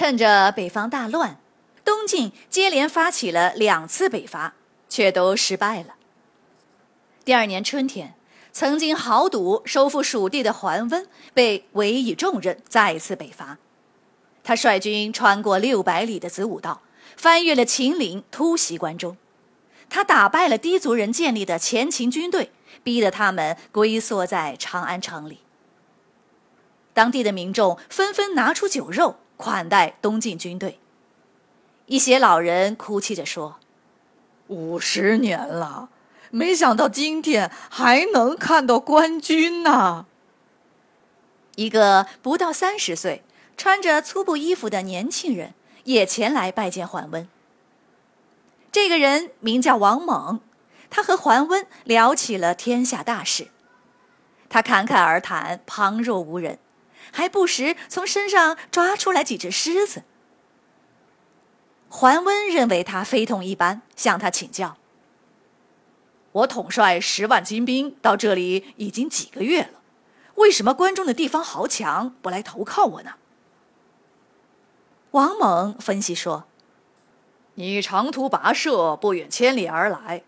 趁着北方大乱，东晋接连发起了两次北伐，却都失败了。第二年春天，曾经豪赌收复蜀地的桓温被委以重任，再次北伐。他率军穿过六百里的子午道，翻越了秦岭，突袭关中。他打败了氐族人建立的前秦军队，逼得他们龟缩在长安城里。当地的民众纷纷拿出酒肉。款待东晋军队，一些老人哭泣着说：“五十年了，没想到今天还能看到官军呢。”一个不到三十岁、穿着粗布衣服的年轻人也前来拜见桓温。这个人名叫王猛，他和桓温聊起了天下大事，他侃侃而谈，旁若无人。还不时从身上抓出来几只狮子。桓温认为他非同一般，向他请教：“我统帅十万精兵到这里已经几个月了，为什么关中的地方豪强不来投靠我呢？”王猛分析说：“你长途跋涉，不远千里而来，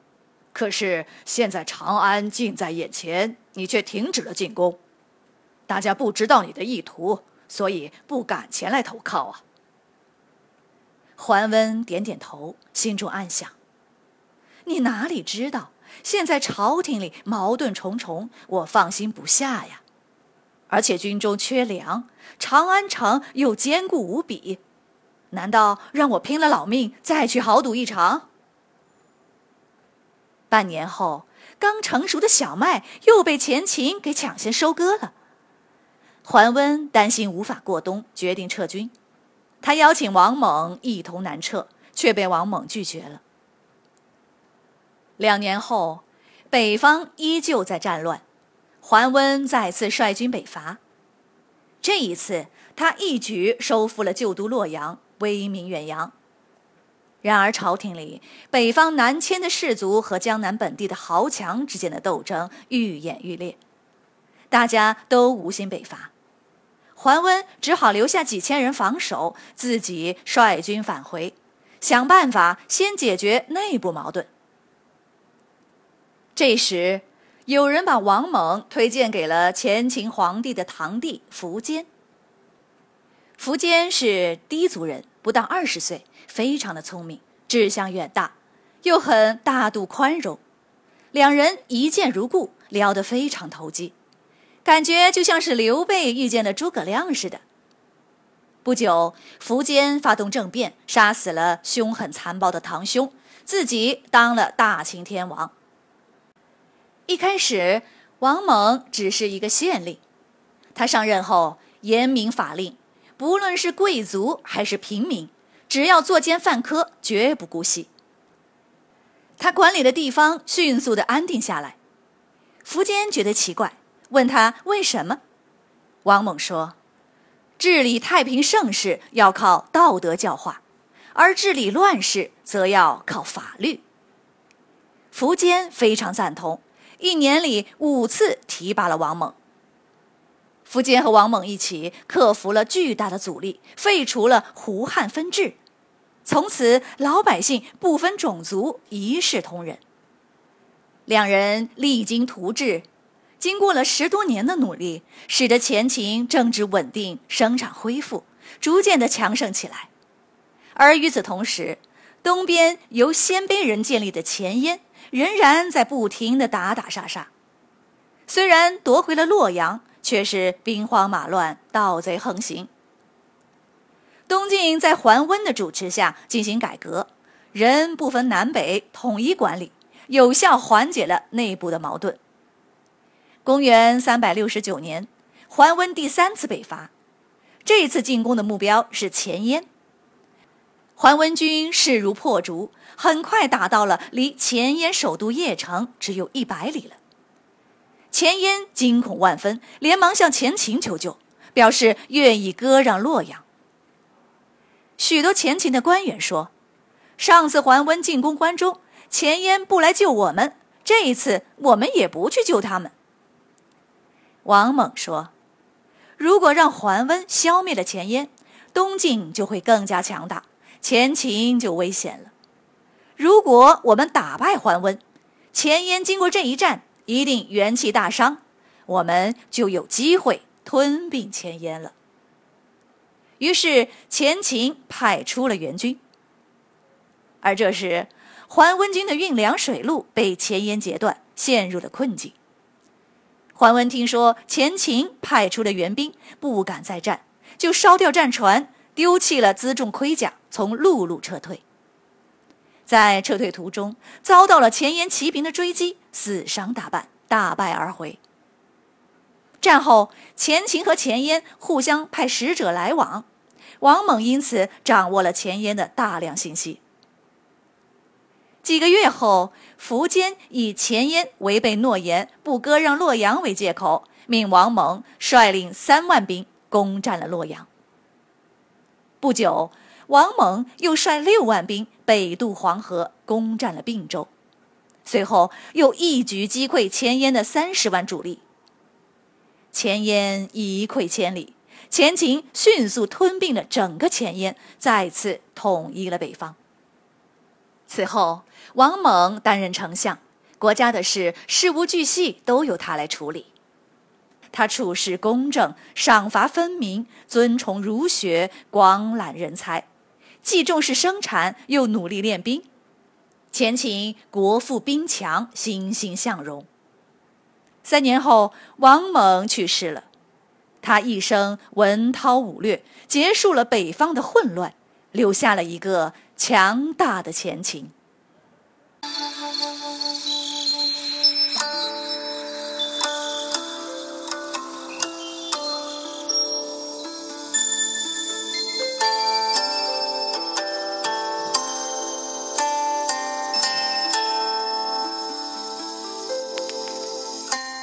可是现在长安近在眼前，你却停止了进攻。”大家不知道你的意图，所以不敢前来投靠啊。桓温点点头，心中暗想：你哪里知道，现在朝廷里矛盾重重，我放心不下呀。而且军中缺粮，长安城又坚固无比，难道让我拼了老命再去豪赌一场？半年后，刚成熟的小麦又被前秦给抢先收割了。桓温担心无法过冬，决定撤军。他邀请王猛一同南撤，却被王猛拒绝了。两年后，北方依旧在战乱，桓温再次率军北伐。这一次，他一举收复了旧都洛阳，威名远扬。然而，朝廷里北方南迁的士族和江南本地的豪强之间的斗争愈演愈烈，大家都无心北伐。桓温只好留下几千人防守，自己率军返回，想办法先解决内部矛盾。这时，有人把王猛推荐给了前秦皇帝的堂弟苻坚。苻坚是氐族人，不到二十岁，非常的聪明，志向远大，又很大度宽容，两人一见如故，聊得非常投机。感觉就像是刘备遇见了诸葛亮似的。不久，苻坚发动政变，杀死了凶狠残暴的堂兄，自己当了大秦天王。一开始，王猛只是一个县令，他上任后严明法令，不论是贵族还是平民，只要作奸犯科，绝不姑息。他管理的地方迅速的安定下来。苻坚觉得奇怪。问他为什么？王猛说：“治理太平盛世要靠道德教化，而治理乱世则要靠法律。”苻坚非常赞同，一年里五次提拔了王猛。苻坚和王猛一起克服了巨大的阻力，废除了胡汉分治，从此老百姓不分种族，一视同仁。两人励精图治。经过了十多年的努力，使得前秦政治稳定，生产恢复，逐渐的强盛起来。而与此同时，东边由鲜卑人建立的前燕仍然在不停的打打杀杀。虽然夺回了洛阳，却是兵荒马乱，盗贼横行。东晋在桓温的主持下进行改革，人不分南北，统一管理，有效缓解了内部的矛盾。公元三百六十九年，桓温第三次北伐，这一次进攻的目标是前燕。桓温军势如破竹，很快打到了离前燕首都邺城只有一百里了。前燕惊恐万分，连忙向前秦求救，表示愿意割让洛阳。许多前秦的官员说：“上次桓温进攻关中，前燕不来救我们，这一次我们也不去救他们。”王猛说：“如果让桓温消灭了前燕，东晋就会更加强大，前秦就危险了。如果我们打败桓温，前燕经过这一战。”一定元气大伤，我们就有机会吞并前燕了。于是前秦派出了援军，而这时桓温军的运粮水路被前燕截断，陷入了困境。桓温听说前秦派出了援兵，不敢再战，就烧掉战船，丢弃了辎重盔甲，从陆路撤退。在撤退途中，遭到了前燕骑兵的追击，死伤大半，大败而回。战后，前秦和前燕互相派使者来往，王猛因此掌握了前燕的大量信息。几个月后，苻坚以前燕违背诺言，不割让洛阳为借口，命王猛率领三万兵攻占了洛阳。不久。王猛又率六万兵北渡黄河，攻占了并州，随后又一举击溃前燕的三十万主力。前燕一溃千里，前秦迅速吞并了整个前燕，再次统一了北方。此后，王猛担任丞相，国家的事事无巨细都由他来处理。他处事公正，赏罚分明，尊崇儒学，广揽人才。既重视生产，又努力练兵，前秦国富兵强，欣欣向荣。三年后，王猛去世了。他一生文韬武略，结束了北方的混乱，留下了一个强大的前情。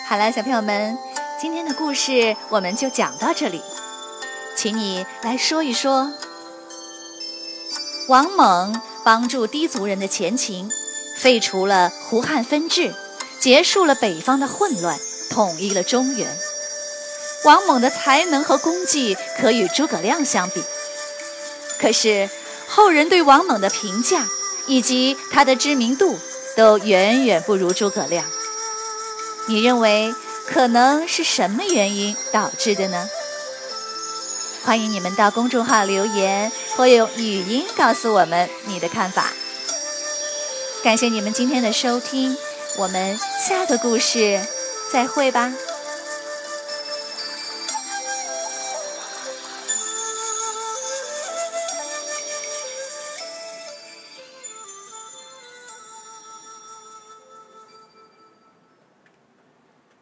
好了，小朋友们，今天的故事我们就讲到这里，请你来说一说，王猛帮助氐族人的前秦，废除了胡汉分治，结束了北方的混乱，统一了中原。王猛的才能和功绩可与诸葛亮相比，可是后人对王猛的评价以及他的知名度都远远不如诸葛亮。你认为可能是什么原因导致的呢？欢迎你们到公众号留言，或用语音告诉我们你的看法。感谢你们今天的收听，我们下个故事再会吧。